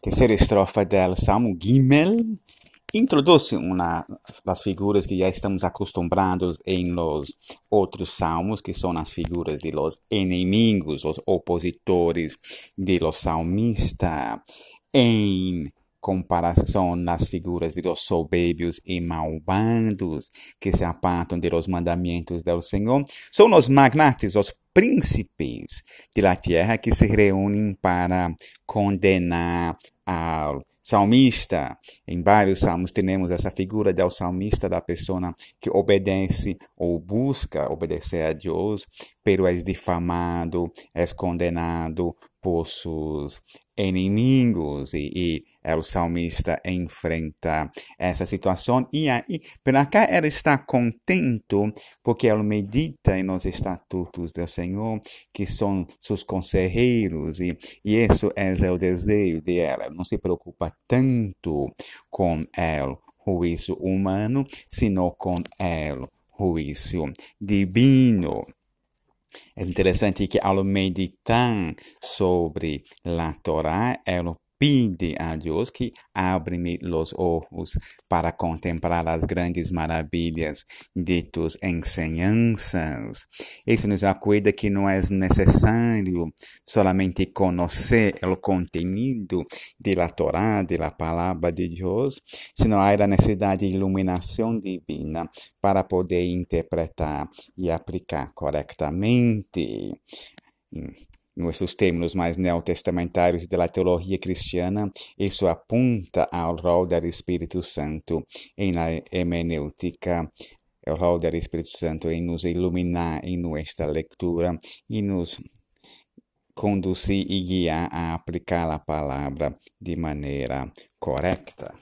terceira estrofa del Salmo Gimel introduz uma das figuras que já estamos acostumados em los outros salmos, que são as figuras de los inimigos, os opositores de los salmistas, em comparação nas figuras de los soberbios e malvados que se apartam de los mandamentos do Senhor. São os magnates, os príncipes de la tierra que se reúnem para condenar ao salmista. Em vários salmos temos essa figura do salmista, da pessoa que obedece ou busca obedecer a Deus, pero é difamado, é condenado por seus inimigos e, e é o salmista enfrenta essa situação e aí, por cá ele está contente porque ele medita nos estatutos do Senhor que são seus conselheiros e, e isso é o desejo de ela, não se preocupa tanto com o juízo humano, sino com o juízo divino. É interessante que ao meditar sobre a Torá, ela pide a Deus que abra-me os olhos para contemplar as grandes maravilhas de tuas ensinanças. Isso nos acuerda que não é necessário somente conhecer o conteúdo da Torá, da palavra de Deus, sino há a necessidade de iluminação divina para poder interpretar e aplicar corretamente nossos termos mais neotestamentários da teologia cristiana, isso apunta ao rol do Espírito Santo em na hermenêutica, o rol do Espírito Santo em nos iluminar em nossa leitura e nos conduzir e guiar a aplicar a palavra de maneira correta.